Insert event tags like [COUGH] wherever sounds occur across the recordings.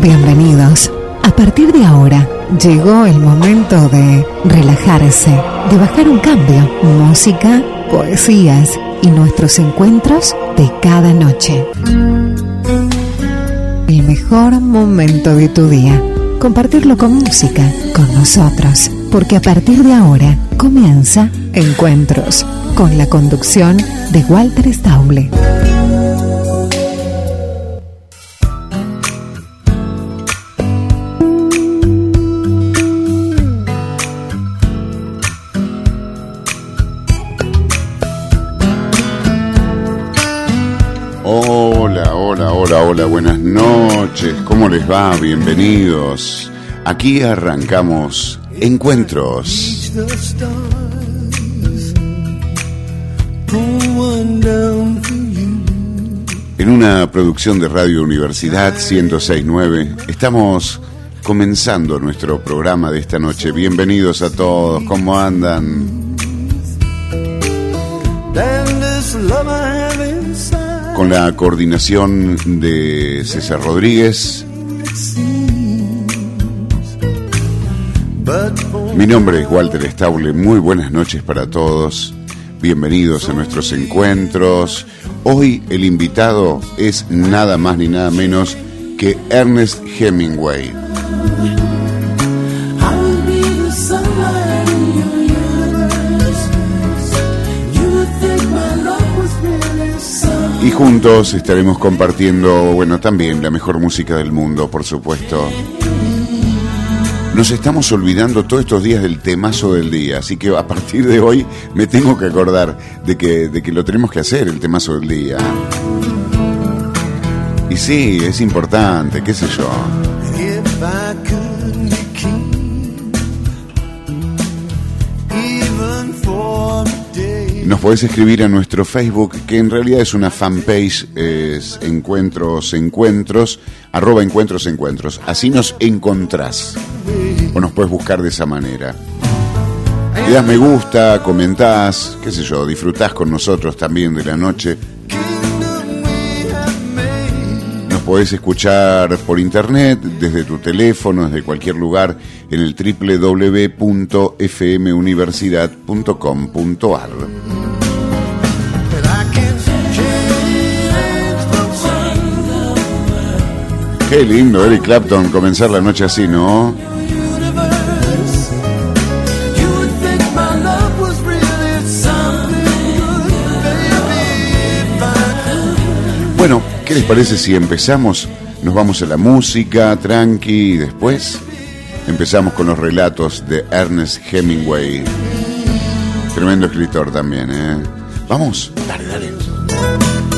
Bienvenidos. A partir de ahora, llegó el momento de relajarse, de bajar un cambio, música, poesías y nuestros encuentros de cada noche. El mejor momento de tu día. Compartirlo con música, con nosotros. Porque a partir de ahora comienza Encuentros, con la conducción de Walter Stauble. Hola, buenas noches. ¿Cómo les va? Bienvenidos. Aquí arrancamos Encuentros. En una producción de Radio Universidad 1069 estamos comenzando nuestro programa de esta noche. Bienvenidos a todos, ¿cómo andan? Con la coordinación de César Rodríguez. Mi nombre es Walter Stauble, muy buenas noches para todos. Bienvenidos a nuestros encuentros. Hoy el invitado es nada más ni nada menos que Ernest Hemingway. Y juntos estaremos compartiendo, bueno, también la mejor música del mundo, por supuesto. Nos estamos olvidando todos estos días del temazo del día, así que a partir de hoy me tengo que acordar de que, de que lo tenemos que hacer, el temazo del día. Y sí, es importante, qué sé yo. Nos podés escribir a nuestro Facebook, que en realidad es una fanpage, es Encuentros Encuentros, arroba Encuentros Encuentros. Así nos encontrás. O nos puedes buscar de esa manera. Le me gusta, comentás, qué sé yo, disfrutás con nosotros también de la noche. Nos podés escuchar por internet, desde tu teléfono, desde cualquier lugar, en el www.fmuniversidad.com.ar. Qué lindo, Eric Clapton, comenzar la noche así, ¿no? Bueno, ¿qué les parece si empezamos? Nos vamos a la música, tranqui, y después empezamos con los relatos de Ernest Hemingway. Tremendo escritor también, ¿eh? Vamos, dale, dale.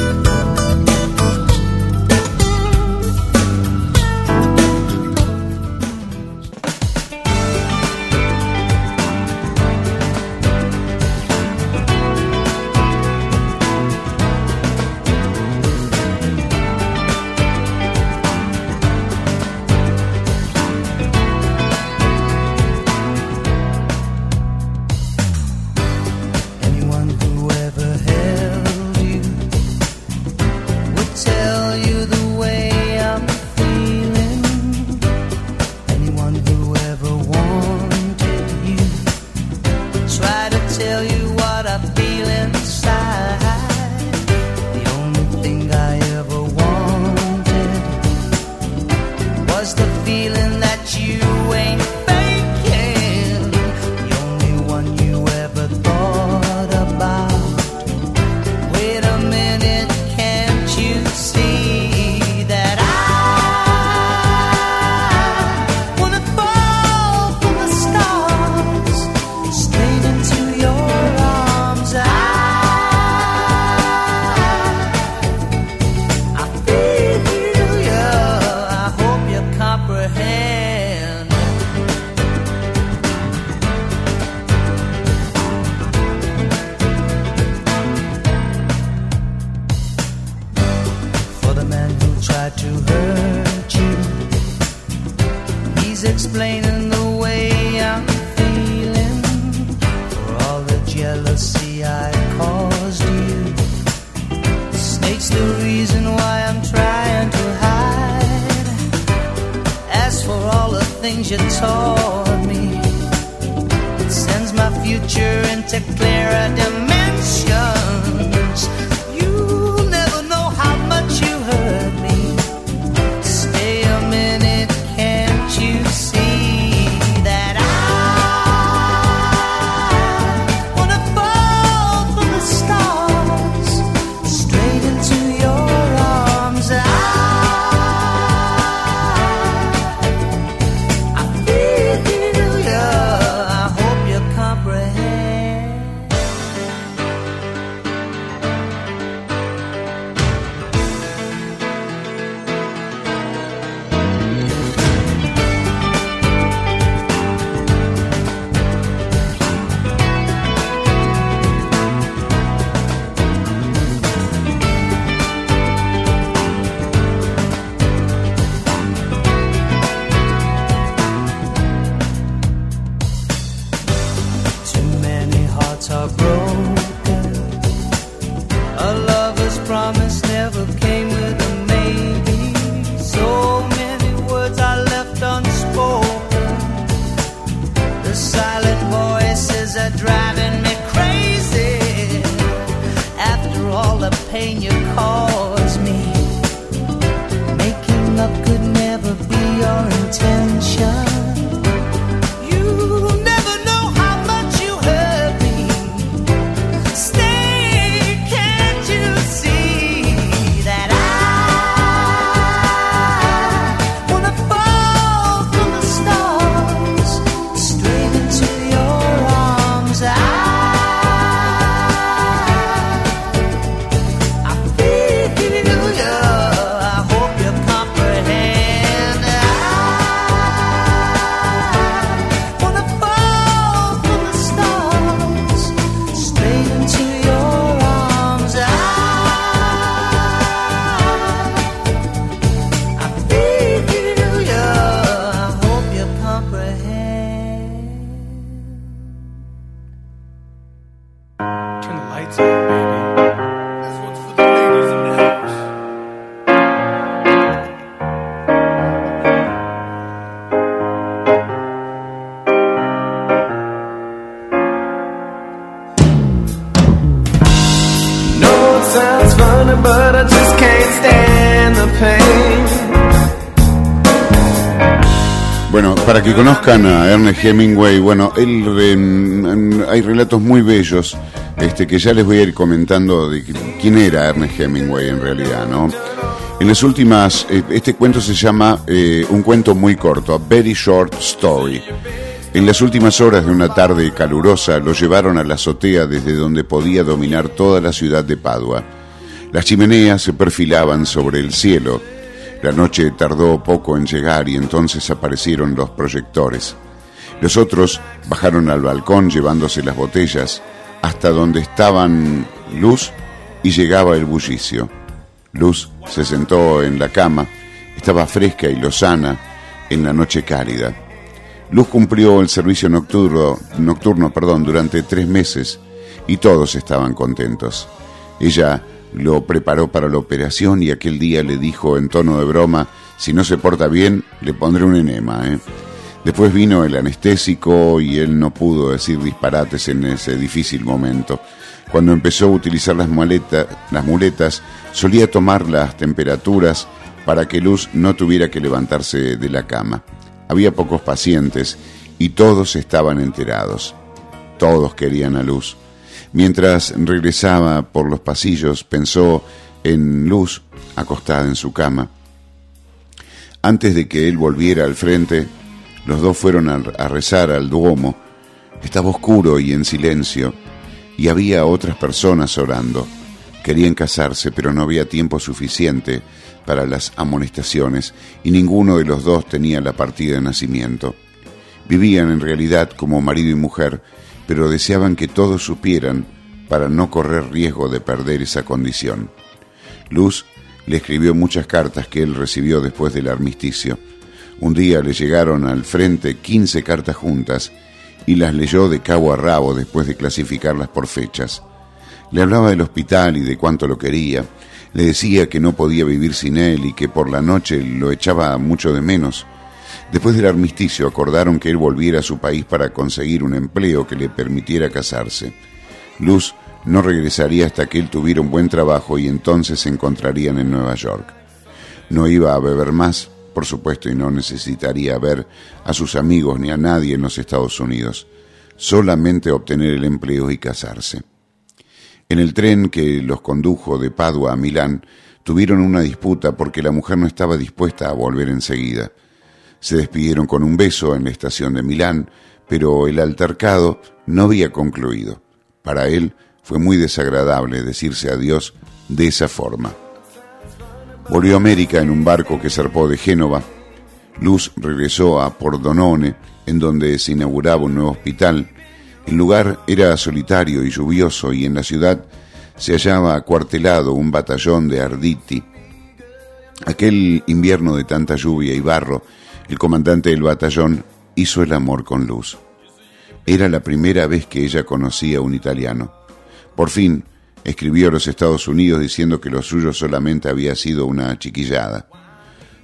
Conozcan a Ernest Hemingway, bueno, él, em, em, hay relatos muy bellos este, que ya les voy a ir comentando de qui- quién era Ernest Hemingway en realidad, ¿no? En las últimas, eh, este cuento se llama eh, un cuento muy corto, A Very Short Story. En las últimas horas de una tarde calurosa lo llevaron a la azotea desde donde podía dominar toda la ciudad de Padua. Las chimeneas se perfilaban sobre el cielo. La noche tardó poco en llegar y entonces aparecieron los proyectores. Los otros bajaron al balcón llevándose las botellas hasta donde estaban Luz y llegaba el bullicio. Luz se sentó en la cama, estaba fresca y lozana en la noche cálida. Luz cumplió el servicio nocturno, nocturno perdón, durante tres meses y todos estaban contentos. Ella lo preparó para la operación y aquel día le dijo en tono de broma, si no se porta bien, le pondré un enema. ¿eh?". Después vino el anestésico y él no pudo decir disparates en ese difícil momento. Cuando empezó a utilizar las, muletas, las muletas, solía tomar las temperaturas para que Luz no tuviera que levantarse de la cama. Había pocos pacientes y todos estaban enterados. Todos querían a Luz. Mientras regresaba por los pasillos, pensó en Luz acostada en su cama. Antes de que él volviera al frente, los dos fueron a, rezar al Duomo. Estaba oscuro y en silencio, y había otras personas orando. Querían casarse, pero no había tiempo suficiente para las amonestaciones, y ninguno de los dos tenía la partida de nacimiento. Vivían en realidad como marido y mujer, pero deseaban que todos supieran para no correr riesgo de perder esa condición. Luz le escribió muchas cartas que él recibió después del armisticio. Un día le llegaron al frente 15 cartas juntas y las leyó de cabo a rabo después de clasificarlas por fechas. Le hablaba del hospital y de cuánto lo quería. Le decía que no podía vivir sin él y que por la noche lo echaba mucho de menos. Después del armisticio acordaron que él volviera a su país para conseguir un empleo que le permitiera casarse. Luz no regresaría hasta que él tuviera un buen trabajo y entonces se encontrarían en Nueva York. No iba a beber más, por supuesto, y no necesitaría ver a sus amigos ni a nadie en los Estados Unidos, solamente obtener el empleo y casarse. En el tren que los condujo de Padua a Milán, tuvieron una disputa porque la mujer no estaba dispuesta a volver enseguida. Se despidieron con un beso en la estación de Milán, pero el altercado no había concluido. Para él fue muy desagradable decirse adiós de esa forma. Volvió a América en un barco que zarpó de Génova. Luz regresó a Pordonone, en donde se inauguraba un nuevo hospital el lugar era solitario y lluvioso y en la ciudad se hallaba acuartelado un batallón de Arditi. Aquel invierno de tanta lluvia y barro, el comandante del batallón hizo el amor con Luz. Era la primera vez que ella conocía a un italiano. Por fin, escribió a los Estados Unidos diciendo que lo suyo solamente había sido una chiquillada,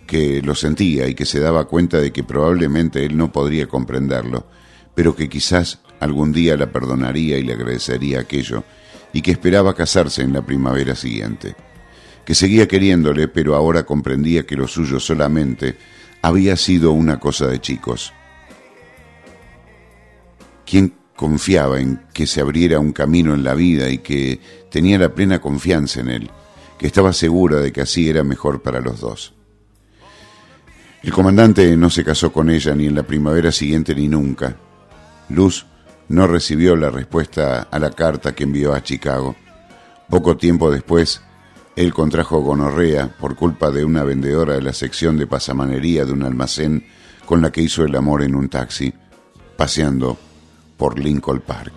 que lo sentía y que se daba cuenta de que probablemente él no podría comprenderlo, pero que quizás algún día la perdonaría y le agradecería aquello, y que esperaba casarse en la primavera siguiente, que seguía queriéndole, pero ahora comprendía que lo suyo solamente había sido una cosa de chicos. ¿Quién confiaba en que se abriera un camino en la vida y que tenía la plena confianza en él, que estaba segura de que así era mejor para los dos? El comandante no se casó con ella ni en la primavera siguiente ni nunca. Luz no recibió la respuesta a la carta que envió a Chicago. Poco tiempo después, él contrajo gonorrea por culpa de una vendedora de la sección de pasamanería de un almacén con la que hizo el amor en un taxi, paseando por Lincoln Park.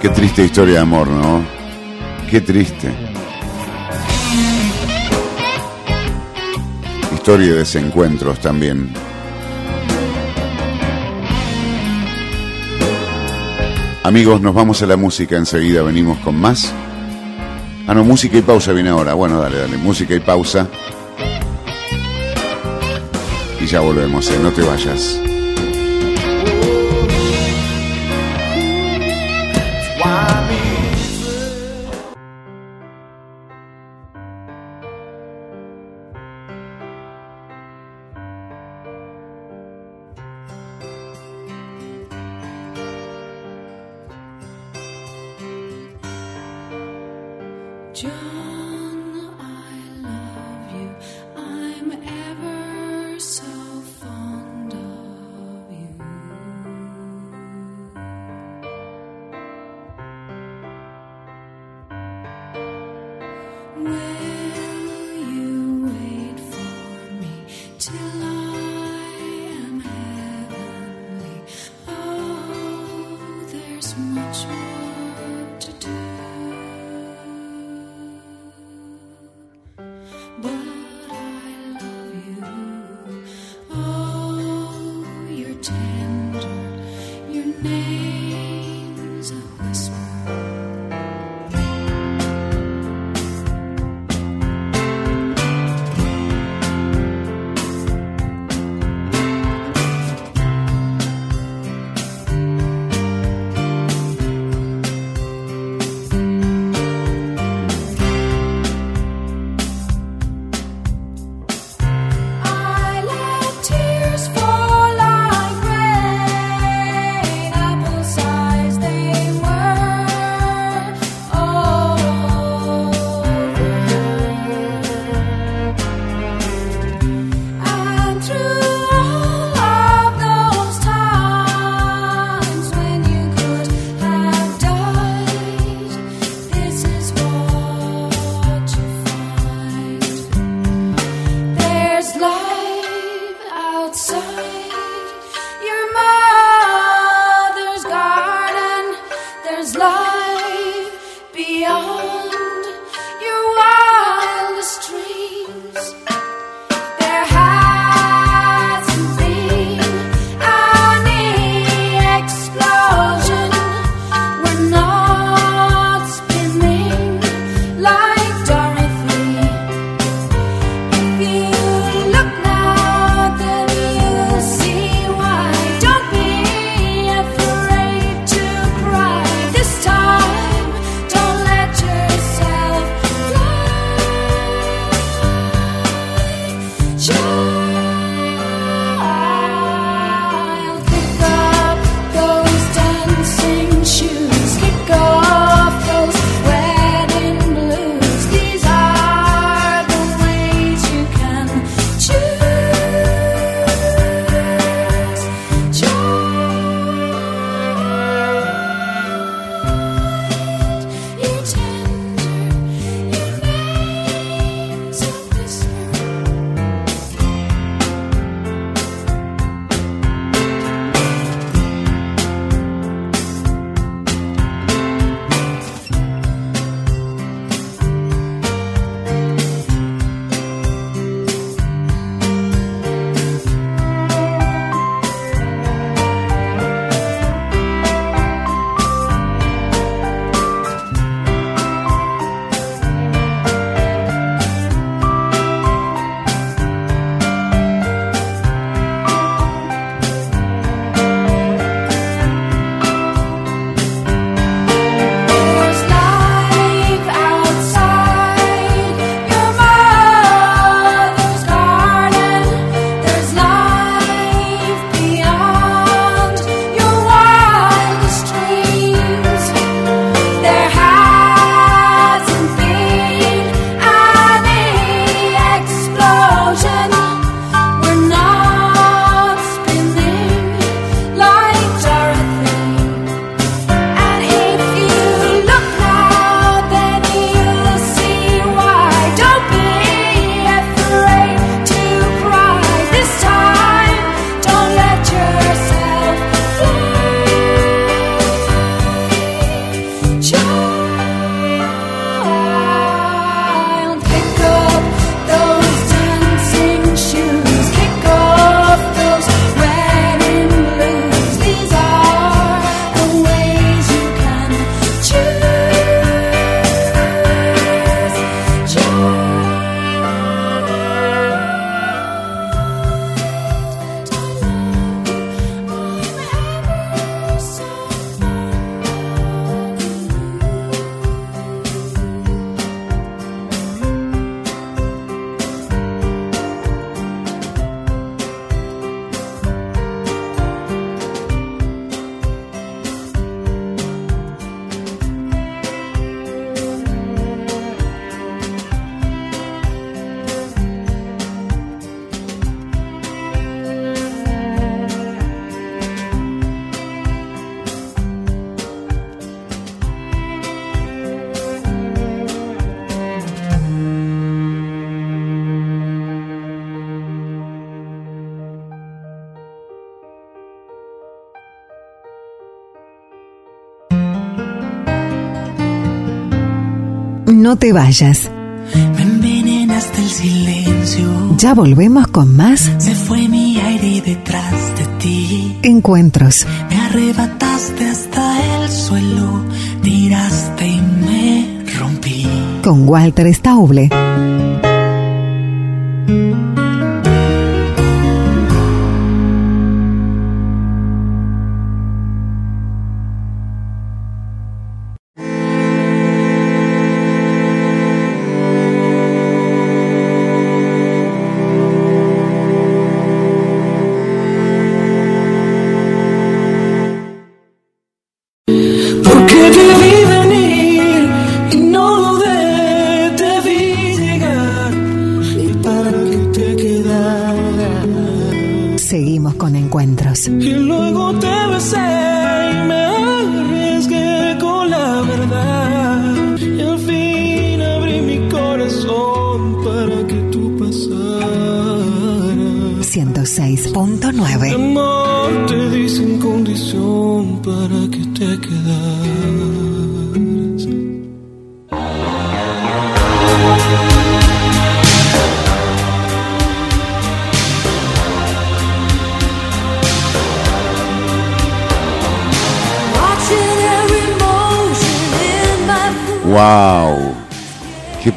Qué triste historia de amor, ¿no? Qué triste. Historia de desencuentros también. Amigos, nos vamos a la música, enseguida venimos con más. Ah, no, música y pausa viene ahora. Bueno, dale, dale, música y pausa. Y ya volvemos, ¿eh? no te vayas. No te vayas. Me envenenaste el silencio. Ya volvemos con más. Se fue mi aire detrás de ti. Encuentros. Me arrebataste hasta el suelo. Tiraste y me rompí. Con Walter Stauble.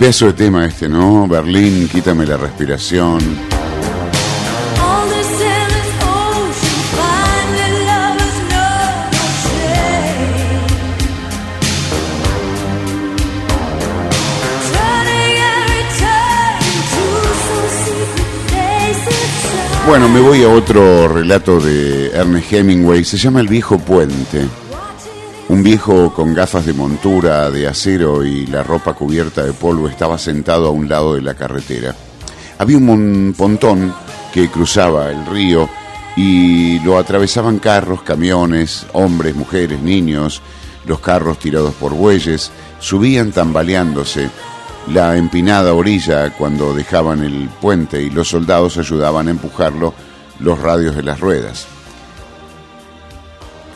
pedazo de tema este, ¿no? Berlín, quítame la respiración. Bueno, me voy a otro relato de Ernest Hemingway, se llama El viejo puente. Un viejo con gafas de montura de acero y la ropa cubierta de polvo estaba sentado a un lado de la carretera. Había un pontón que cruzaba el río y lo atravesaban carros, camiones, hombres, mujeres, niños, los carros tirados por bueyes, subían tambaleándose la empinada orilla cuando dejaban el puente y los soldados ayudaban a empujarlo los radios de las ruedas.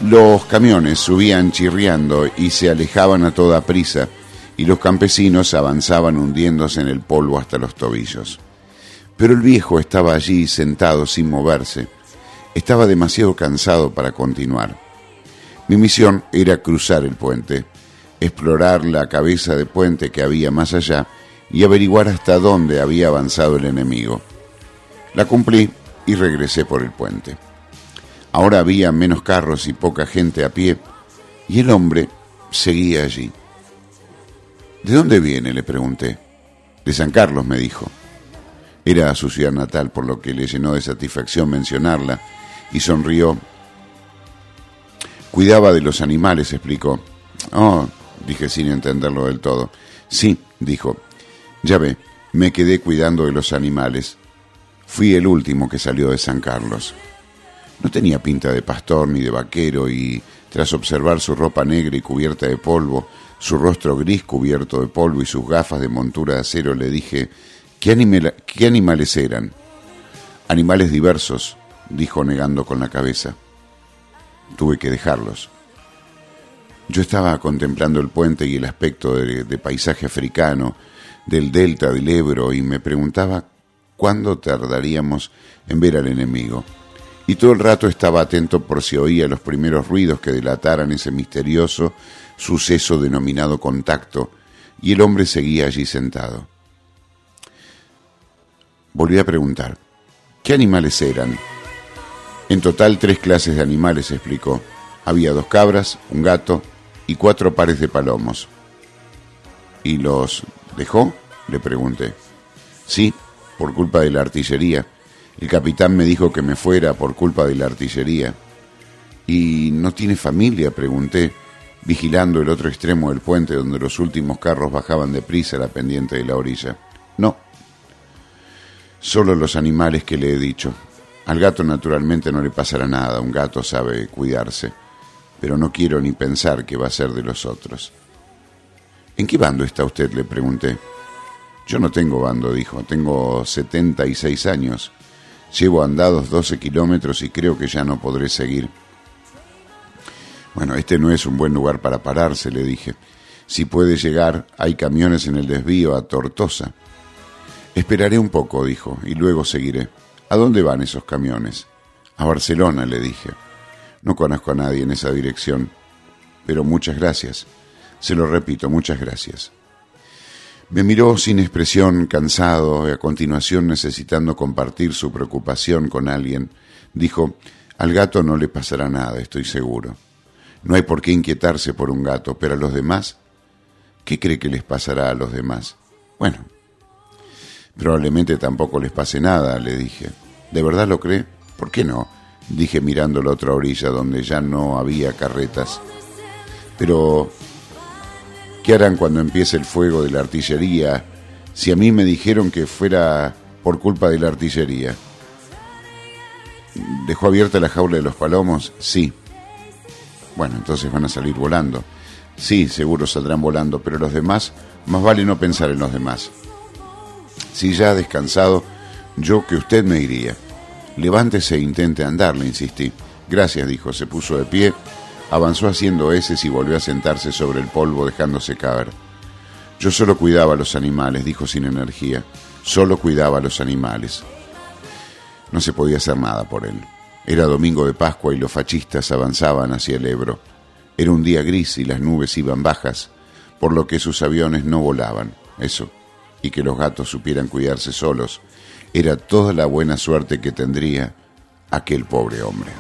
Los camiones subían chirriando y se alejaban a toda prisa, y los campesinos avanzaban hundiéndose en el polvo hasta los tobillos. Pero el viejo estaba allí sentado sin moverse. Estaba demasiado cansado para continuar. Mi misión era cruzar el puente, explorar la cabeza de puente que había más allá y averiguar hasta dónde había avanzado el enemigo. La cumplí y regresé por el puente. Ahora había menos carros y poca gente a pie, y el hombre seguía allí. ¿De dónde viene? le pregunté. De San Carlos, me dijo. Era su ciudad natal, por lo que le llenó de satisfacción mencionarla, y sonrió. Cuidaba de los animales, explicó. Oh, dije sin entenderlo del todo. Sí, dijo. Ya ve, me quedé cuidando de los animales. Fui el último que salió de San Carlos. No tenía pinta de pastor ni de vaquero y, tras observar su ropa negra y cubierta de polvo, su rostro gris cubierto de polvo y sus gafas de montura de acero, le dije, ¿qué, animales eran? Animales diversos, dijo negando con la cabeza. Tuve que dejarlos. Yo estaba contemplando el puente y el aspecto de, de paisaje africano, del delta del Ebro, y me preguntaba cuándo tardaríamos en ver al enemigo. Y todo el rato estaba atento por si oía los primeros ruidos que delataran ese misterioso suceso denominado contacto, y el hombre seguía allí sentado. Volví a preguntar, ¿qué animales eran? En total tres clases de animales, explicó. Había dos cabras, un gato y cuatro pares de palomos. ¿Y los dejó? Le pregunté. Sí, por culpa de la artillería. El capitán me dijo que me fuera por culpa de la artillería. ¿Y no tiene familia? pregunté, vigilando el otro extremo del puente donde los últimos carros bajaban deprisa la pendiente de la orilla. No. Solo los animales que le he dicho. Al gato naturalmente no le pasará nada, un gato sabe cuidarse, pero no quiero ni pensar que va a ser de los otros. ¿En qué bando está usted? le pregunté. Yo no tengo bando, dijo, tengo 76 años. Llevo andados 12 kilómetros y creo que ya no podré seguir. Bueno, este no es un buen lugar para pararse, le dije. Si puede llegar, hay camiones en el desvío a Tortosa. Esperaré un poco, dijo, y luego seguiré. ¿A dónde van esos camiones? A Barcelona, le dije. No conozco a nadie en esa dirección, pero muchas gracias. Se lo repito, muchas gracias. Me miró sin expresión, cansado, y a continuación necesitando compartir su preocupación con alguien. Dijo, al gato no le pasará nada, estoy seguro. No hay por qué inquietarse por un gato, pero a los demás, ¿qué cree que les pasará a los demás? Bueno, probablemente tampoco les pase nada, le dije. ¿De verdad lo cree? ¿Por qué no? Dije mirando la otra orilla donde ya no había carretas. Pero, ¿qué harán cuando empiece el fuego de la artillería? Si a mí me dijeron que fuera por culpa de la artillería. ¿Dejó abierta la jaula de los palomos? Sí. Bueno, entonces van a salir volando. Sí, seguro saldrán volando, pero los demás, más vale no pensar en los demás. Si ya ha descansado, yo que usted me iría. Levántese e intente andar, le insistí. Gracias, dijo, se puso de pie, avanzó haciendo heces y volvió a sentarse sobre el polvo dejándose caer. Yo solo cuidaba a los animales, dijo sin energía. Solo cuidaba a los animales. No se podía hacer nada por él. Era domingo de Pascua y los fascistas avanzaban hacia el Ebro. Era un día gris y las nubes iban bajas, por lo que sus aviones no volaban. Eso, y que los gatos supieran cuidarse solos, era toda la buena suerte que tendría aquel pobre hombre.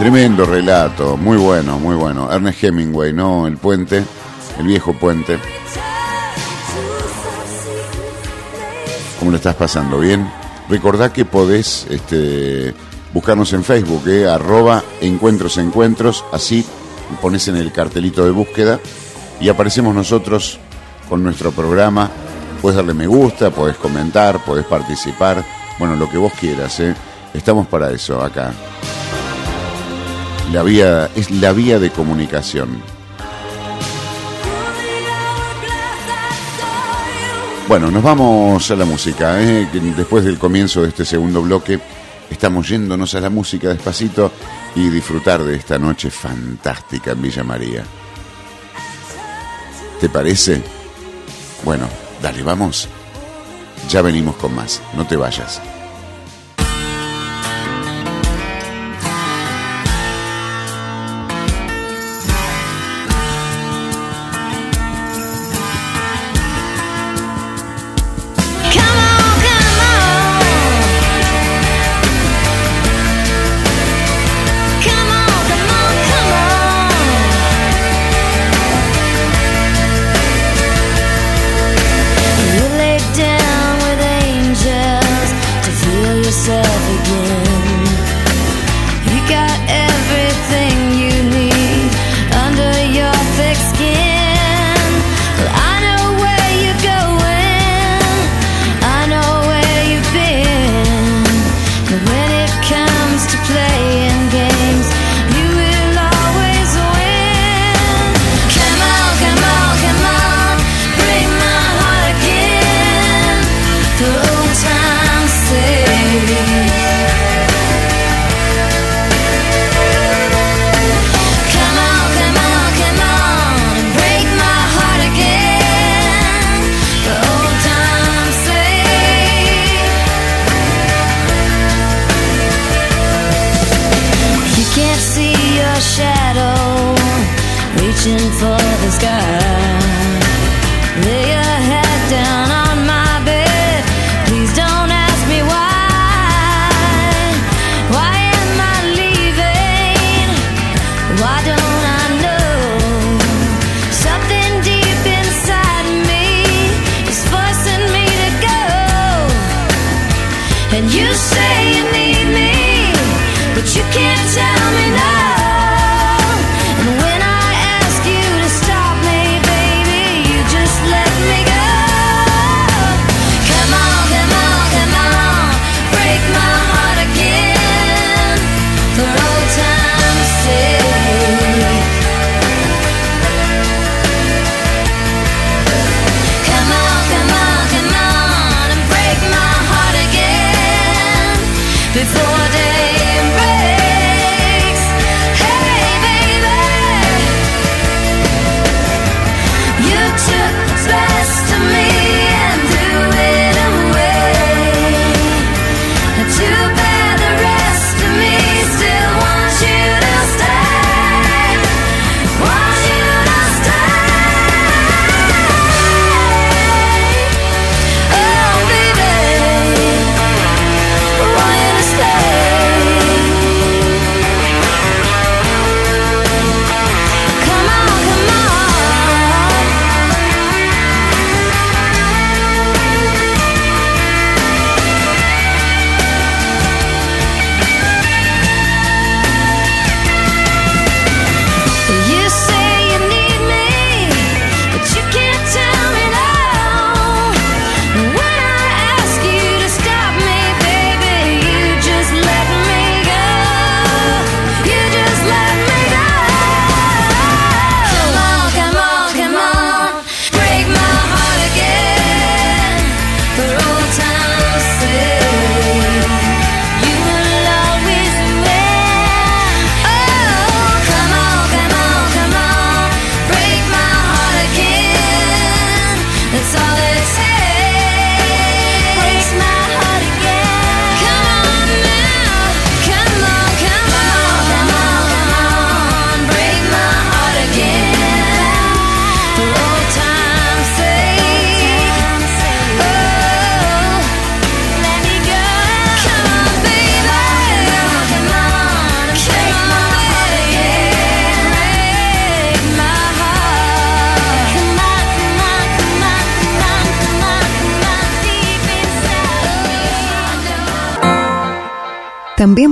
Tremendo relato, muy bueno, muy bueno. Ernest Hemingway, ¿no? El puente. el viejo puente. ¿Cómo lo estás pasando? ¿Bien? Recordá que podés este, buscarnos en Facebook, eh, arroba encuentros encuentros, así pones en el cartelito de búsqueda y aparecemos nosotros con nuestro programa. Puedes darle me gusta, podés comentar, podés participar, bueno, lo que vos quieras, ¿eh? Estamos para eso acá. La vía es la vía de comunicación. Bueno, nos vamos a la música. ¿eh? Después del comienzo de este segundo bloque, estamos yéndonos a la música despacito y disfrutar de esta noche fantástica en Villa María. ¿Te parece? Bueno, dale, vamos. Ya venimos con más. No te vayas.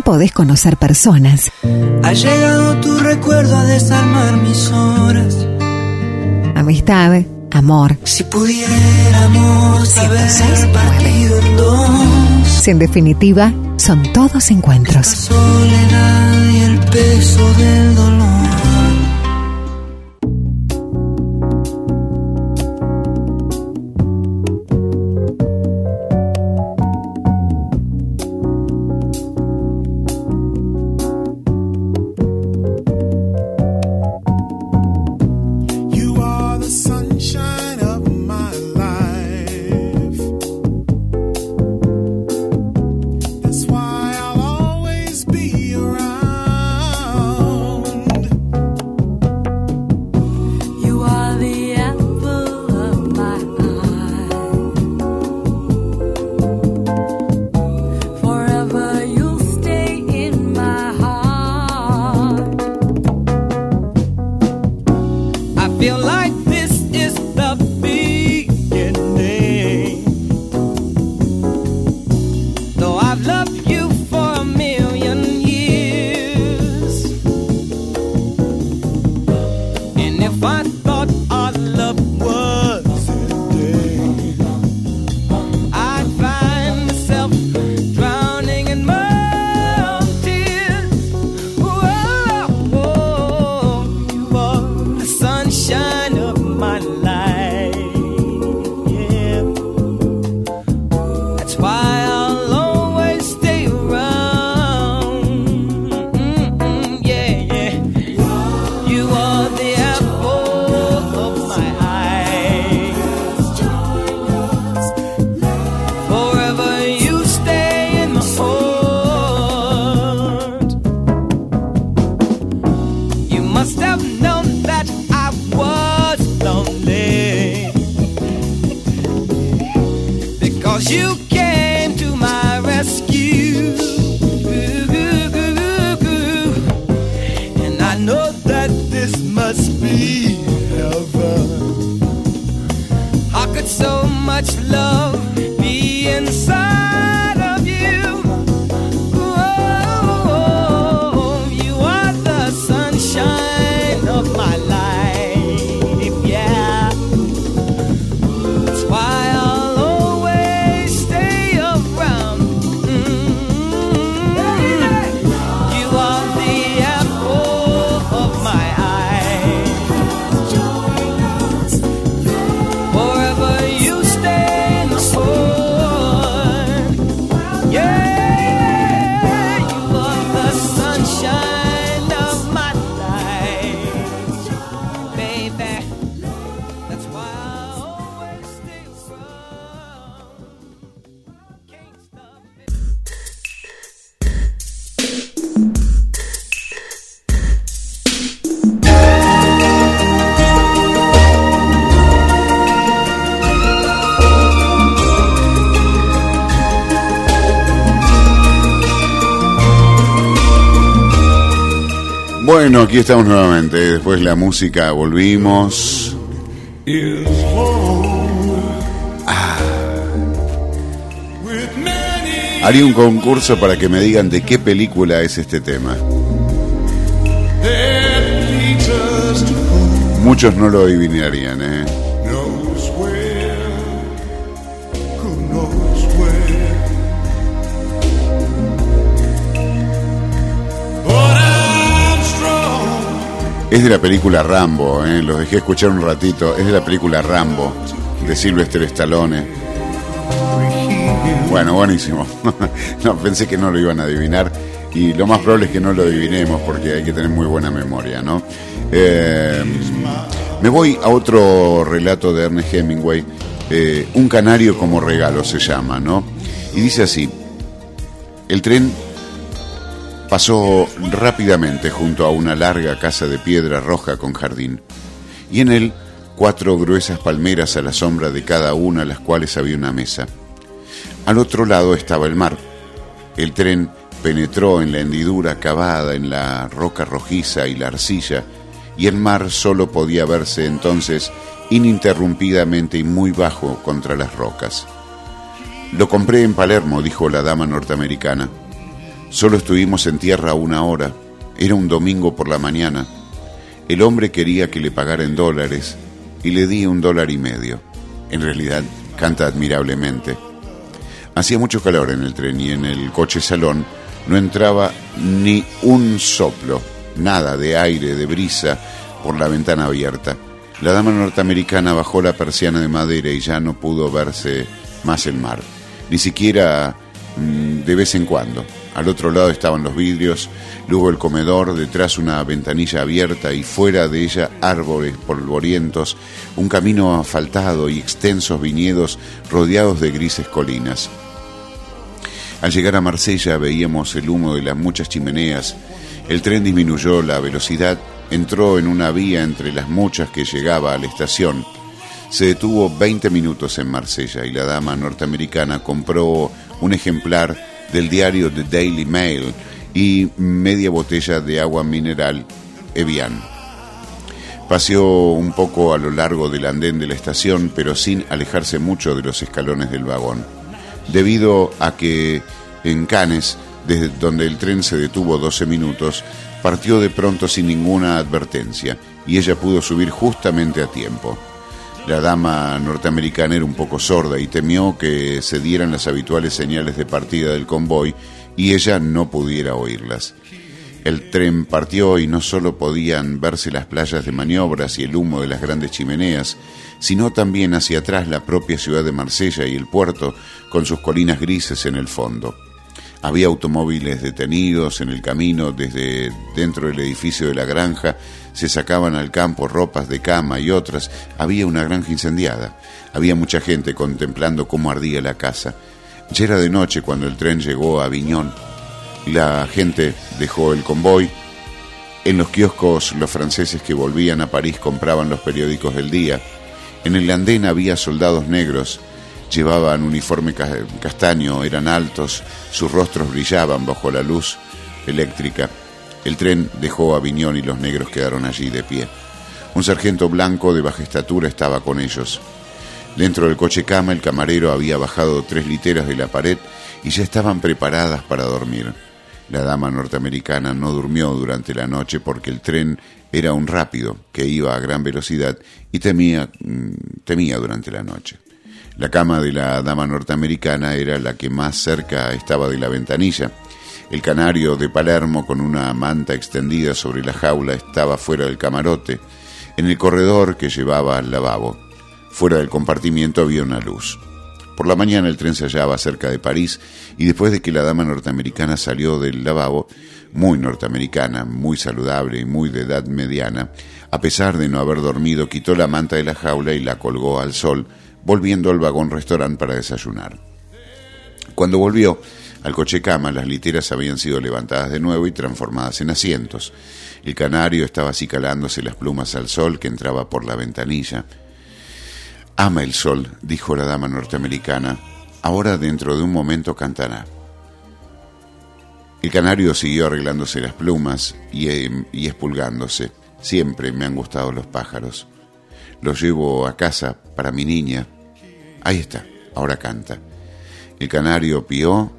Podés conocer personas. Ha llegado tu recuerdo a desarmar mis horas. Amistad, amor. Si pudiéramos haber 106.9. partido en dos. Si en definitiva son todos encuentros. Soledad y el peso del dolor. Bueno, aquí estamos nuevamente. Después la música, volvimos. Ah. Haría un concurso para que me digan de qué película es este tema. Muchos no lo adivinarían, ¿eh? Es de la película Rambo, ¿eh? los dejé escuchar un ratito. Es de la película Rambo, de Sylvester Stallone. Bueno, buenísimo. [LAUGHS] no, pensé que no lo iban a adivinar. Y lo más probable es que no lo adivinemos porque hay que tener muy buena memoria, ¿no? Eh, me voy a otro relato de Ernest Hemingway. eh, un canario como regalo se llama, ¿no? Y dice así: El tren Pasó rápidamente junto a una larga casa de piedra roja con jardín, y en él cuatro gruesas palmeras a la sombra de cada una, las cuales había una mesa. Al otro lado estaba el mar. El tren penetró en la hendidura cavada en la roca rojiza y la arcilla, y el mar solo podía verse entonces ininterrumpidamente y muy bajo contra las rocas. Lo compré en Palermo, dijo la dama norteamericana. Solo estuvimos en tierra una hora. Era un domingo por la mañana. El hombre quería que le pagara en dólares y le di un dólar y medio. En realidad, canta admirablemente. Hacía mucho calor en el tren y en el coche salón no entraba ni un soplo, nada de aire, de brisa por la ventana abierta. La dama norteamericana bajó la persiana de madera y ya no pudo verse más el mar, ni siquiera mm, de vez en cuando. Al otro lado estaban los vidrios, luego el comedor, detrás una ventanilla abierta y fuera de ella árboles polvorientos, un camino asfaltado y extensos viñedos rodeados de grises colinas. Al llegar a Marsella veíamos el humo de las muchas chimeneas. El tren disminuyó la velocidad, entró en una vía entre las muchas que llegaba a la estación. Se detuvo 20 minutos en Marsella y la dama norteamericana compró un ejemplar del diario The Daily Mail y media botella de agua mineral Evian. Paseó un poco a lo largo del andén de la estación, pero sin alejarse mucho de los escalones del vagón, debido a que en Cannes, desde donde el tren se detuvo 12 minutos, partió de pronto sin ninguna advertencia y ella pudo subir justamente a tiempo. La dama norteamericana era un poco sorda y temió que se dieran las habituales señales de partida del convoy y ella no pudiera oírlas. El tren partió y no solo podían verse las playas de maniobras y el humo de las grandes chimeneas, sino también hacia atrás la propia ciudad de Marsella y el puerto con sus colinas grises en el fondo. Había automóviles detenidos en el camino desde dentro del edificio de la granja, se sacaban al campo ropas de cama y otras, había una granja incendiada, había mucha gente contemplando cómo ardía la casa. Ya era de noche cuando el tren llegó a Aviñón. La gente dejó el convoy. En los kioscos los franceses que volvían a París compraban los periódicos del día. En el andén había soldados negros Llevaban uniforme castaño, eran altos, sus rostros brillaban bajo la luz eléctrica. El tren dejó a Viñón y los negros quedaron allí de pie. Un sargento blanco de baja estatura estaba con ellos. Dentro del coche cama el camarero había bajado tres literas de la pared y ya estaban preparadas para dormir. La dama norteamericana no durmió durante la noche porque el tren era un rápido que iba a gran velocidad y temía, mm, temía durante la noche. La cama de la dama norteamericana era la que más cerca estaba de la ventanilla. El canario de Palermo, con una manta extendida sobre la jaula, estaba fuera del camarote, en el corredor que llevaba al lavabo. Fuera del compartimiento había una luz. Por la mañana el tren se hallaba cerca de París y después de que la dama norteamericana salió del lavabo, muy norteamericana, muy saludable y muy de edad mediana, a pesar de no haber dormido, quitó la manta de la jaula y la colgó al sol, volviendo al vagón restaurante para desayunar. Cuando volvió al coche cama, las literas habían sido levantadas de nuevo y transformadas en asientos. El canario estaba acicalándose las plumas al sol que entraba por la ventanilla. Ama el sol, dijo la dama norteamericana. Ahora dentro de un momento cantará. El canario siguió arreglándose las plumas y, eh, y espulgándose. Siempre me han gustado los pájaros. Los llevo a casa para mi niña. Ahí está, ahora canta. El canario pió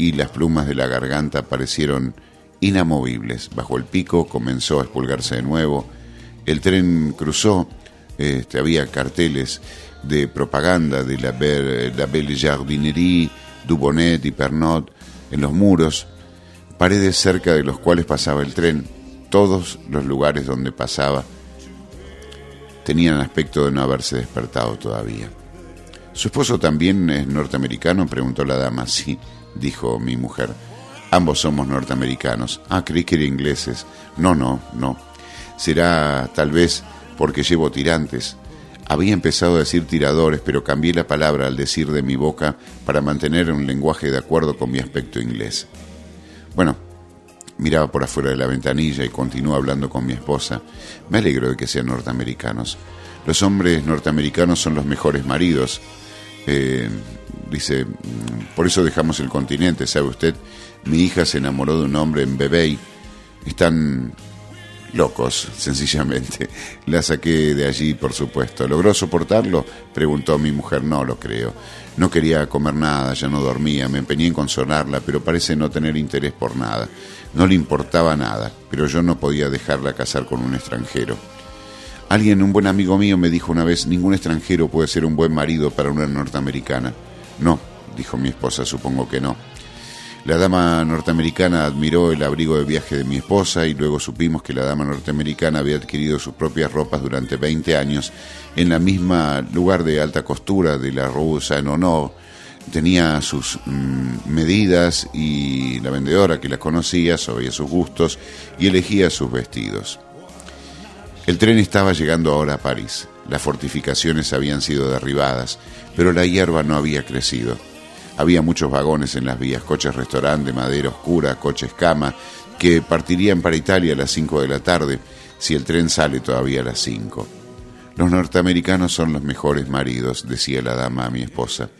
y las plumas de la garganta parecieron inamovibles. Bajo el pico comenzó a espulgarse de nuevo. El tren cruzó, este, había carteles de propaganda de la, la Belle Jardinerie, Dubonnet y Pernod en los muros, paredes cerca de los cuales pasaba el tren, todos los lugares donde pasaba tenían aspecto de no haberse despertado todavía. ¿Su esposo también es norteamericano? preguntó la dama. Sí, dijo mi mujer. Ambos somos norteamericanos. Ah, creí que eran ingleses. No, no, no. Será tal vez porque llevo tirantes. Había empezado a decir tiradores, pero cambié la palabra al decir de mi boca para mantener un lenguaje de acuerdo con mi aspecto inglés. Bueno, Miraba por afuera de la ventanilla y continuó hablando con mi esposa. Me alegro de que sean norteamericanos. Los hombres norteamericanos son los mejores maridos. Eh, dice, mm, por eso dejamos el continente, ¿sabe usted? Mi hija se enamoró de un hombre en Bebey. Están locos, [LAUGHS] sencillamente. La saqué de allí, por supuesto. ¿Logró soportarlo? Preguntó mi mujer. No lo creo. No quería comer nada, ya no dormía, me empeñé en consolarla, pero parece no tener interés por nada. No le importaba nada, pero yo no podía dejarla casar con un extranjero. Alguien, un buen amigo mío, me dijo una vez, ningún extranjero puede ser un buen marido para una norteamericana. No, dijo mi esposa, supongo que no. La dama norteamericana admiró el abrigo de viaje de mi esposa y luego supimos que la dama norteamericana había adquirido sus propias ropas durante 20 años en la misma lugar de alta costura de la Rue Saint-Honor. Tenía sus mm, medidas y la vendedora que la conocía sabía sus gustos y elegía sus vestidos. El tren estaba llegando ahora a París. Las fortificaciones habían sido derribadas, pero la hierba no había crecido. Había muchos vagones en las vías, coches restaurante de madera oscura, coches cama, que partirían para Italia a las 5 de la tarde, si el tren sale todavía a las 5. Los norteamericanos son los mejores maridos, decía la dama a mi esposa.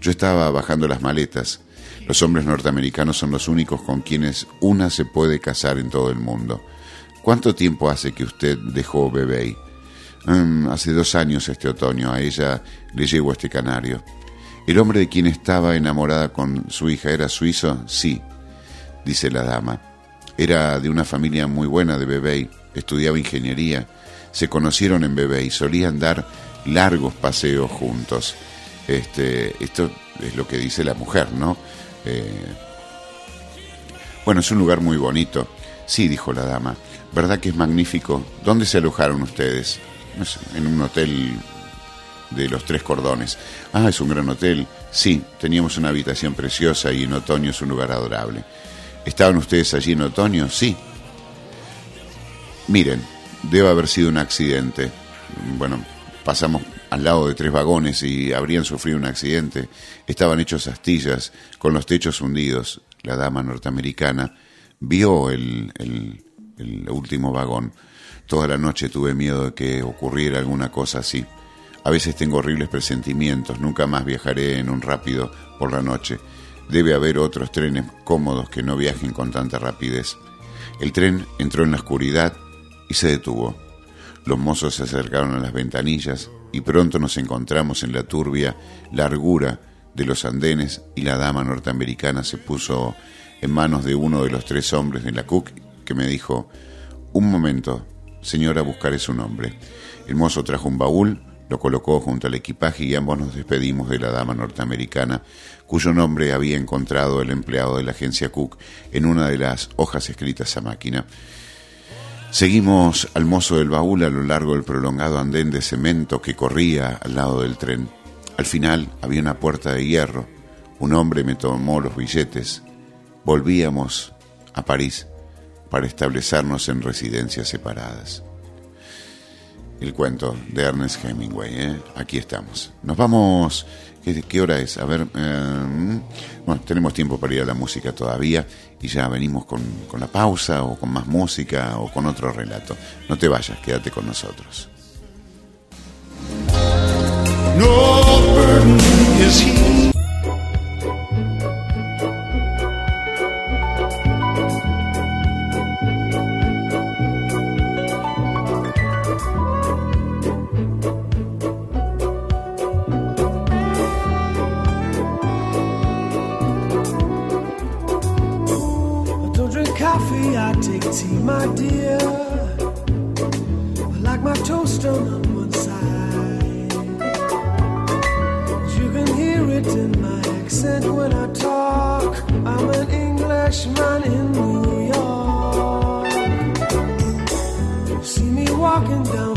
Yo estaba bajando las maletas. Los hombres norteamericanos son los únicos con quienes una se puede casar en todo el mundo. ¿Cuánto tiempo hace que usted dejó Bebé? Mm, hace dos años este otoño. A ella le llevo este canario. ¿El hombre de quien estaba enamorada con su hija era suizo? Sí, dice la dama. Era de una familia muy buena de Bebé, estudiaba ingeniería. Se conocieron en Bebé y solían dar largos paseos juntos. Este, esto es lo que dice la mujer, ¿no? Eh, bueno, es un lugar muy bonito. Sí, dijo la dama. ¿Verdad que es magnífico? ¿Dónde se alojaron ustedes? En un hotel de los tres cordones. Ah, es un gran hotel. Sí, teníamos una habitación preciosa y en otoño es un lugar adorable. ¿Estaban ustedes allí en otoño? Sí. Miren, debe haber sido un accidente. Bueno, pasamos al lado de tres vagones y habrían sufrido un accidente. Estaban hechos astillas, con los techos hundidos. La dama norteamericana vio el, último vagón. Toda la noche tuve miedo de que ocurriera alguna cosa así. A veces tengo horribles presentimientos, nunca más viajaré en un rápido por la noche. Debe haber otros trenes cómodos que no viajen con tanta rapidez. El tren entró en la oscuridad y se detuvo. Los mozos se acercaron a las ventanillas y pronto nos encontramos en la turbia largura de los andenes y la dama norteamericana se puso en manos de uno de los tres hombres de la Cook que me dijo, un momento, señora, buscaré su nombre. El mozo trajo un baúl lo colocó junto al equipaje y ambos nos despedimos de la dama norteamericana, cuyo nombre había encontrado el empleado de la agencia Cook en una de las hojas escritas a máquina. Seguimos al mozo del baúl a lo largo del prolongado andén de cemento que corría al lado del tren. Al final había una puerta de hierro. Un hombre me tomó los billetes. Volvíamos a París para establecernos en residencias separadas el cuento de Ernest Hemingway. ¿eh? Aquí estamos. Nos vamos. ¿Qué, hora es? A ver. Eh, bueno, tenemos tiempo para ir a la música todavía y ya venimos con, con la pausa o con más música o con otro relato. No te vayas, quédate con nosotros. No burden is. You can hear it in my accent when I talk. I'm an Englishman in New York. See me walking down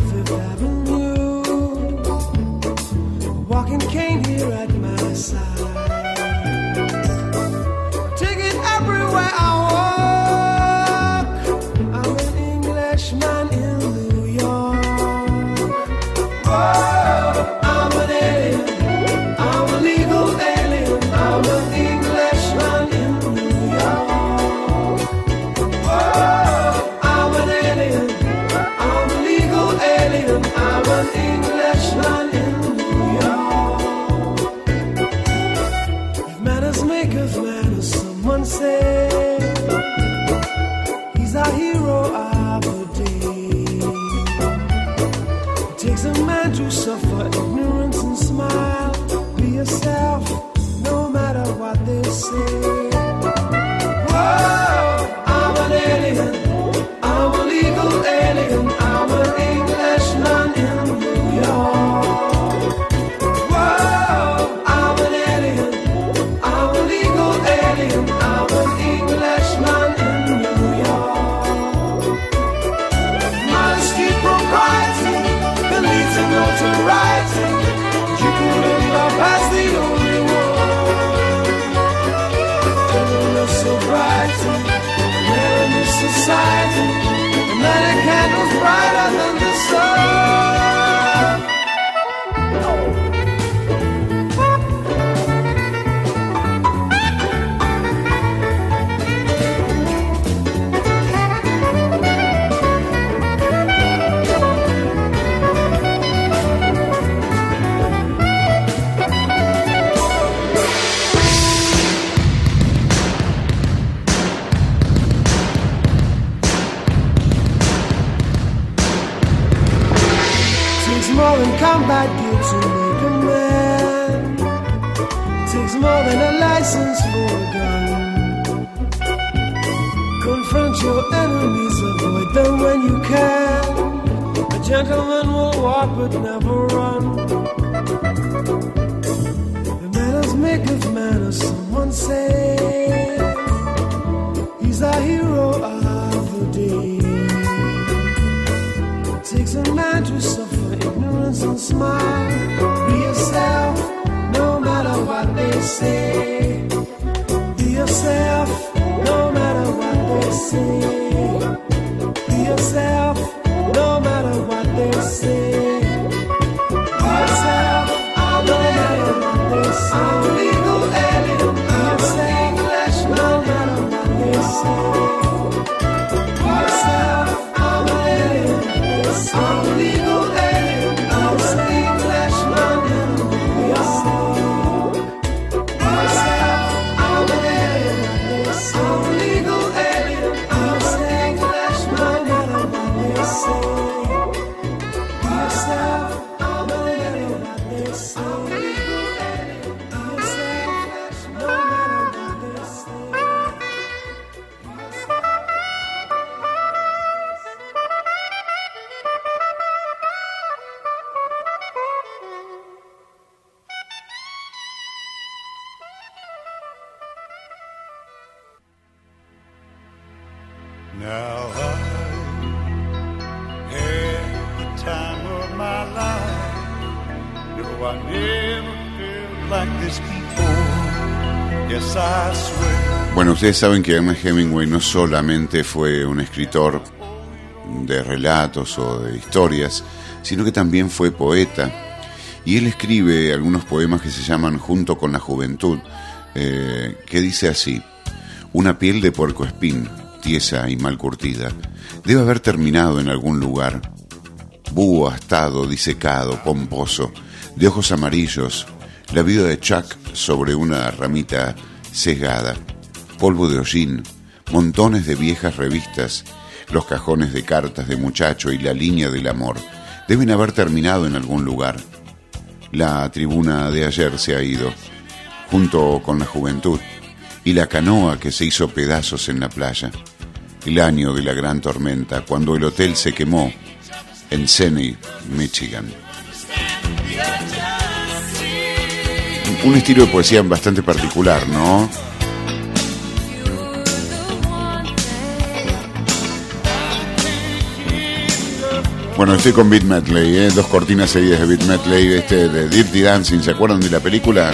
ustedes saben que Ernest Hemingway no solamente fue un escritor de relatos o de historias, sino que también fue poeta. Y él escribe algunos poemas que se llaman Junto con la Juventud, eh, que dice así, una piel de puercoespín, tiesa y mal curtida, debe haber terminado en algún lugar, búho astado, disecado, pomposo, de ojos amarillos, la vida de Chuck sobre una ramita sesgada, polvo de hollín, montones de viejas revistas, los cajones de cartas de muchacho y la línea del amor deben haber terminado en algún lugar. La tribuna de ayer se ha ido, junto con la juventud, y la canoa que se hizo pedazos en la playa. El año de la gran tormenta, cuando el hotel se quemó en Seney, Michigan. Un estilo de poesía bastante particular, ¿no? Bueno, estoy con Beat Medley, ¿eh? dos cortinas seguidas de Beat Medley, este de Dirty Dancing, ¿se acuerdan de la película?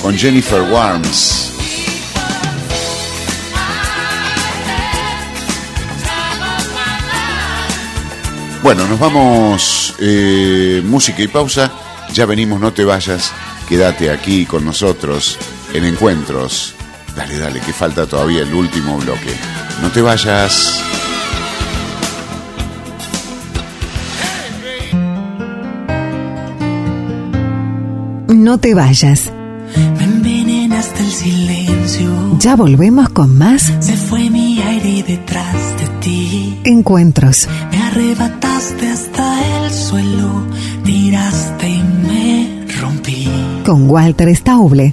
Con Jennifer Warnes. Bueno, nos vamos, eh, música y pausa, ya venimos, no te vayas, quédate aquí con nosotros en Encuentros. Dale, dale, que falta todavía el último bloque. No te vayas. No te vayas. Me envenenaste el silencio. Ya volvemos con más Se fue mi aire ir detrás de ti. Encuentros. Me arrebataste hasta el suelo, tiraste y me rompí. Con Walter Stauble.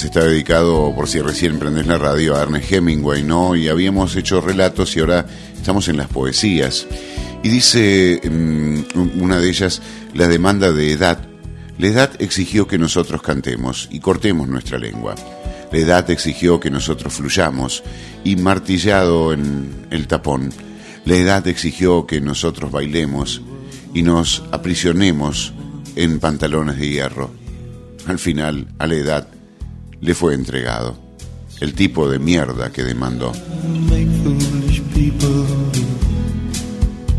Reiteramos, está dedicado, por si recién prendés la radio, a Ernest Hemingway, ¿no? Y habíamos hecho relatos y ahora estamos en las poesías. Y dice mm, una de ellas, la demanda de edad. La edad exigió que nosotros cantemos y cortemos nuestra lengua. La edad exigió que nosotros fluyamos y martillado en el tapón. La edad exigió que nosotros bailemos y nos aprisionemos en pantalones de hierro. Al final, a la edad, le fue entregado el tipo de mierda que demandó.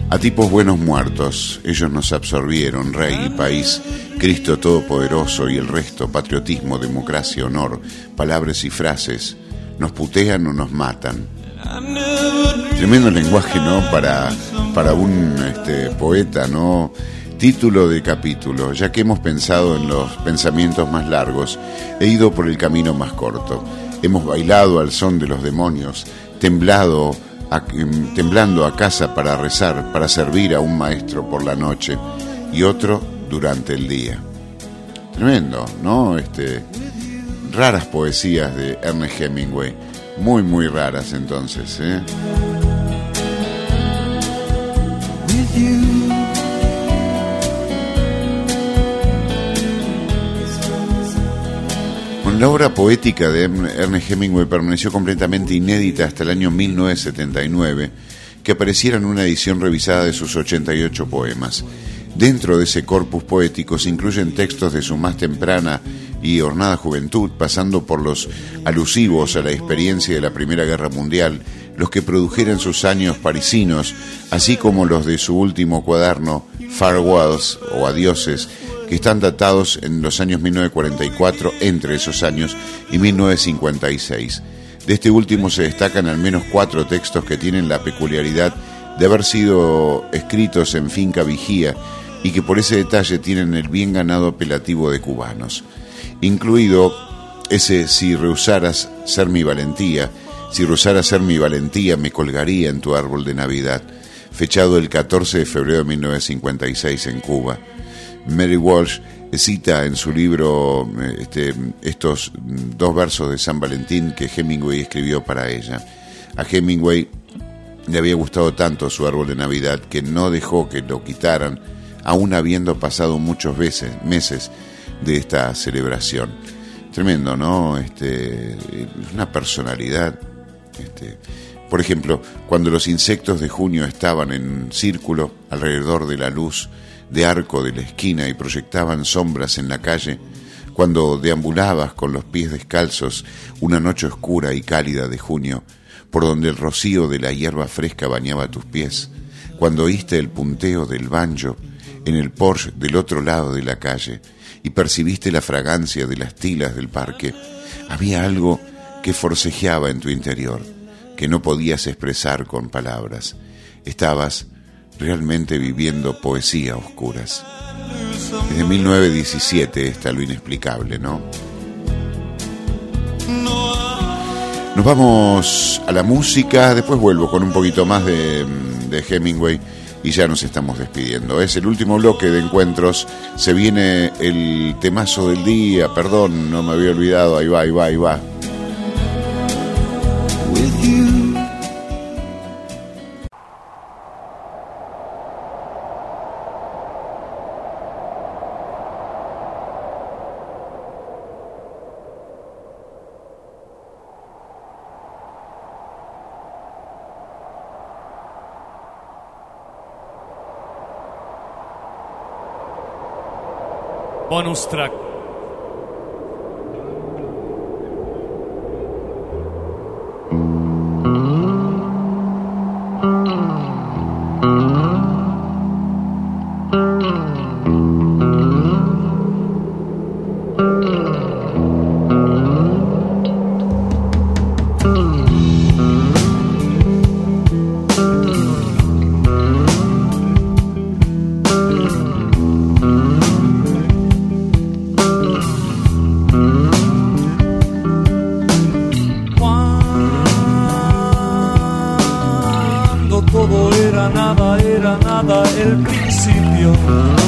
A tipos buenos muertos, ellos nos absorbieron, rey y país, Cristo Todopoderoso y el resto, patriotismo, democracia, honor, palabras y frases, nos putean o nos matan. Tremendo lenguaje, ¿no? Para, para un este, poeta, ¿no? Título de capítulo, ya que hemos pensado en los pensamientos más largos, he ido por el camino más corto. Hemos bailado al son de los demonios, temblado, em, temblando a casa para rezar, para servir a un maestro por la noche y otro durante el día. Tremendo, ¿no? Este, raras poesías de Ernest Hemingway, muy, muy raras entonces, ¿eh? La obra poética de Ern- Ernest Hemingway permaneció completamente inédita hasta el año 1979, que apareciera en una edición revisada de sus 88 poemas. Dentro de ese corpus poético se incluyen textos de su más temprana y ornada juventud, pasando por los alusivos a la experiencia de la Primera Guerra Mundial, los que produjeran sus años parisinos, así como los de su último cuaderno, Farewells o Adioses, que están datados en los años 1944, entre esos años, y 1956. De este último se destacan al menos cuatro textos que tienen la peculiaridad de haber sido escritos en finca vigía y que por ese detalle tienen el bien ganado apelativo de cubanos, incluido ese si rehusaras ser mi valentía, si rehusaras ser mi valentía me colgaría en tu árbol de Navidad, fechado el 14 de febrero de 1956 en Cuba. Mary Walsh cita en su libro eh, este, estos mm, dos versos de San Valentín que Hemingway escribió para ella. A Hemingway le había gustado tanto su árbol de Navidad que no dejó que lo quitaran, aún habiendo pasado muchos veces, meses de esta celebración. Tremendo, ¿no? Este, una personalidad. Este, por ejemplo, cuando los insectos de junio estaban en círculo alrededor de la luz de arco de la esquina y proyectaban sombras en la calle, cuando deambulabas con los pies descalzos una noche oscura y cálida de junio, por donde el rocío de la hierba fresca bañaba tus pies, cuando oíste el punteo del banjo en el Porsche del otro lado de la calle y percibiste la fragancia de las tilas del parque, había algo que forcejeaba en tu interior, que no podías expresar con palabras. Estabas realmente viviendo poesía a oscuras. Desde 1917 está lo inexplicable, ¿no? Nos vamos a la música, después vuelvo con un poquito más de, de Hemingway y ya nos estamos despidiendo. Es el último bloque de encuentros. Se viene el temazo del día, perdón, no me había olvidado. Ahí va, ahí va, ahí va. Dominus Track. El principio.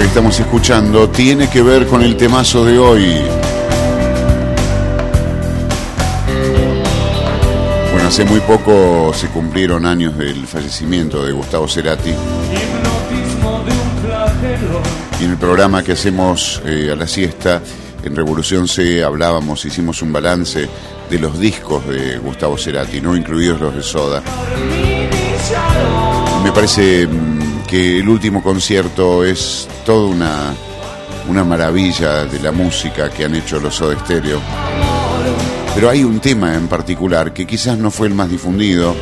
Que estamos escuchando tiene que ver con el temazo de hoy. Bueno, hace muy poco se cumplieron años del fallecimiento de Gustavo Cerati. Y en el programa que hacemos eh, a la siesta, en Revolución C, hablábamos, hicimos un balance de los discos de Gustavo Cerati, no incluidos los de Soda. Me parece mm, que el último concierto es toda una, una maravilla de la música que han hecho los Soda Stereo. Pero hay un tema en particular que quizás no fue el más difundido,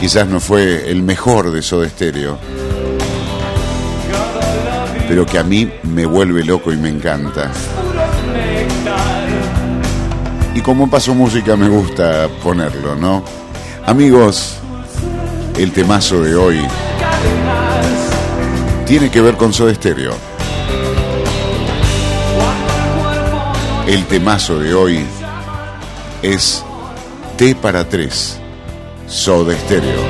quizás no fue el mejor de Soda Stereo, pero que a mí me vuelve loco y me encanta. Y como paso música me gusta ponerlo, ¿no? Amigos, el temazo de hoy tiene que ver con Soda Stereo. El temazo de hoy es T para tres, Soda Stereo.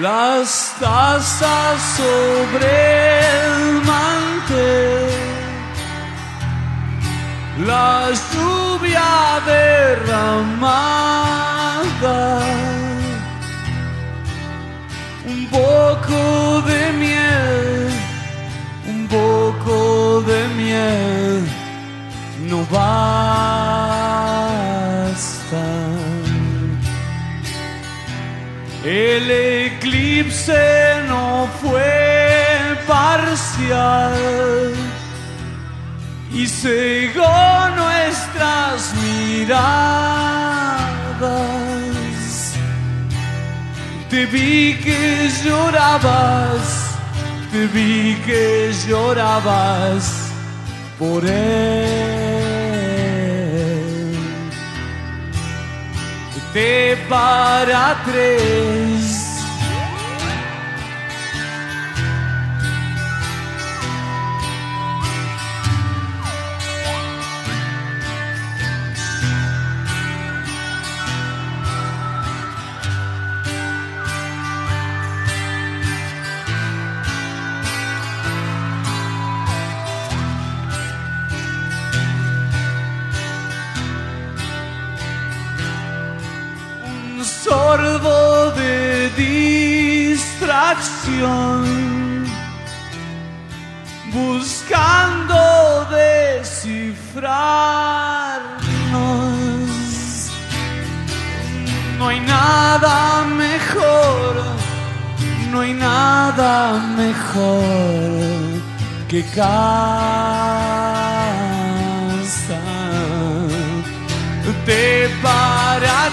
Las tazas sobre el mantel, la lluvia derramada, poco de miel, un poco de miel, no basta. El eclipse no fue parcial y cegó nuestras miradas. Te vi que llorabas, te vi que llorabas por él. T para tres. Sorbo de distracción, buscando descifrarnos. No hay nada mejor, no hay nada mejor que casa de para.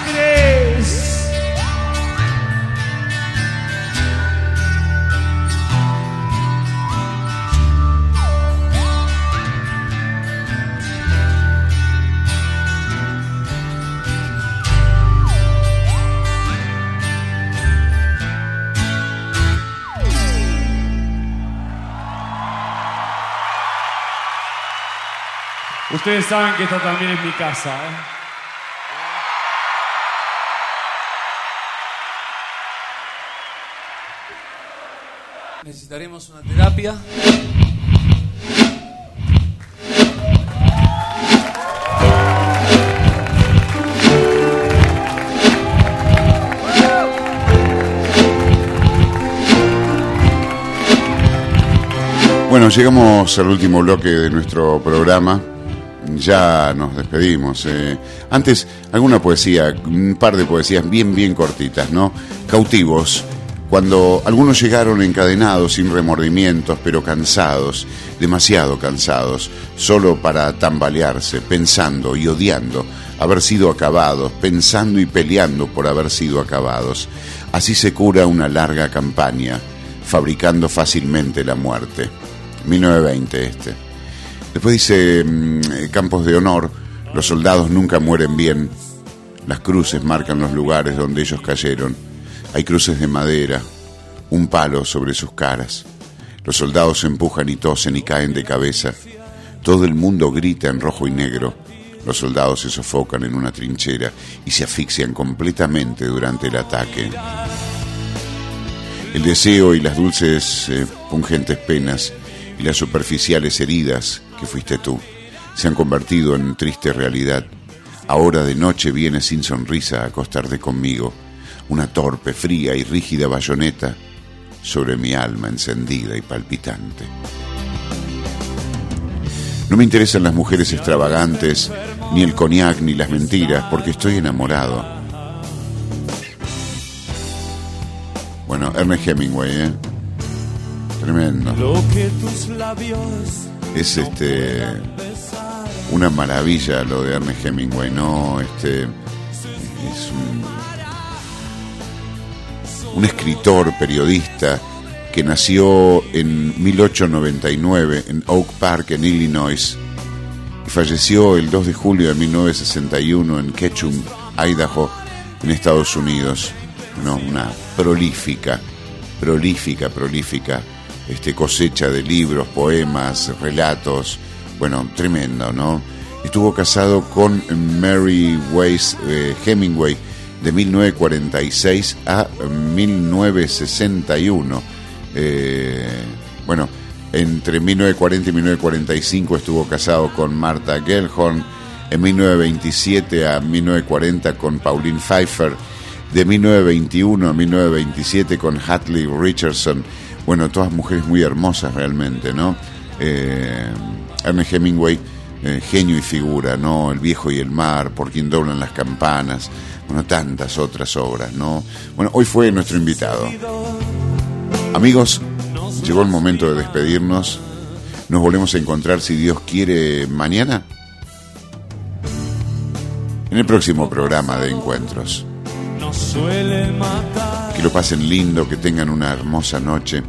Ustedes saben que esta también es mi casa, ¿eh? Necesitaremos una terapia. Bueno, llegamos al último bloque de nuestro programa. Ya nos despedimos. eh. Antes, alguna poesía, un par de poesías bien, bien cortitas, ¿no? Cautivos. Cuando algunos llegaron encadenados, sin remordimientos, pero cansados, demasiado cansados, solo para tambalearse, pensando y odiando haber sido acabados, pensando y peleando por haber sido acabados. Así se cura una larga campaña, fabricando fácilmente la muerte. 1920 este. Después dice mm, Campos de Honor, los soldados nunca mueren bien. Las cruces marcan los lugares donde ellos cayeron. Hay cruces de madera, un palo sobre sus caras. Los soldados se empujan y tosen y caen de cabeza. Todo el mundo grita en rojo y negro. Los soldados se sofocan en una trinchera y se asfixian completamente durante el ataque. El deseo y las dulces, eh, pungentes penas y las superficiales heridas que fuiste tú se han convertido en triste realidad. Ahora de noche vienes sin sonrisa a acostarte conmigo, una torpe, fría y rígida bayoneta sobre mi alma encendida y palpitante. No me interesan las mujeres extravagantes, ni el cognac, ni las mentiras, porque estoy enamorado. Bueno, Ernest Hemingway, ¿eh? Tremendo. Lo que tus labios Es este una maravilla lo de Ernest Hemingway, ¿no? Este es un, escritor, periodista que nació en 1899 en Oak Park, en Illinois, y falleció el 2 de julio de 1961 en Ketchum, Idaho, en Estados Unidos. ¿no? Una prolífica, prolífica, prolífica este, cosecha de libros, poemas, relatos, bueno, tremendo, ¿no? Estuvo casado con Mary Weiss eh, Hemingway de 1946 a 1961. Eh, bueno, entre 1940 y 1945 estuvo casado con Martha Gellhorn, en 1927 a 1940 con Pauline Pfeiffer, de 1921 a 1927 con Hatley Richardson. Bueno, todas mujeres muy hermosas realmente, ¿no? Eh, Ernest Hemingway, eh, genio y figura, ¿no? El viejo y el mar, por quien doblan las campanas, bueno, tantas otras obras, ¿no? Bueno, hoy fue nuestro invitado. Amigos, llegó el momento de despedirnos. Nos volvemos a encontrar, si Dios quiere, mañana. En el próximo programa de encuentros. Nos suele matar. Que lo pasen lindo, que tengan una hermosa noche.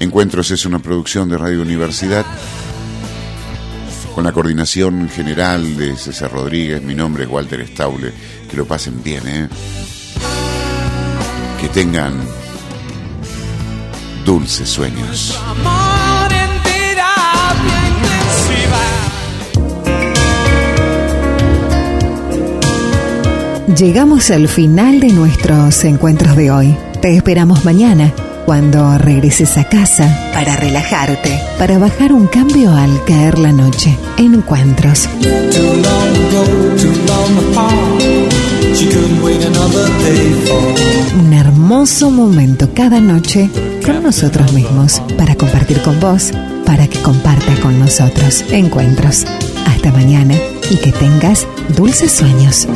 Encuentros es una producción de Radio Universidad con la coordinación general de César Rodríguez. Mi nombre es Walter Staule. Que lo pasen bien, ¿eh? Que tengan dulces sueños. Llegamos al final de nuestros encuentros de hoy. Te esperamos mañana cuando regreses a casa para relajarte, para bajar un cambio al caer la noche. Encuentros. Un hermoso momento cada noche con nosotros mismos para compartir con vos, para que compartas con nosotros. Encuentros. Hasta mañana y que tengas dulces sueños.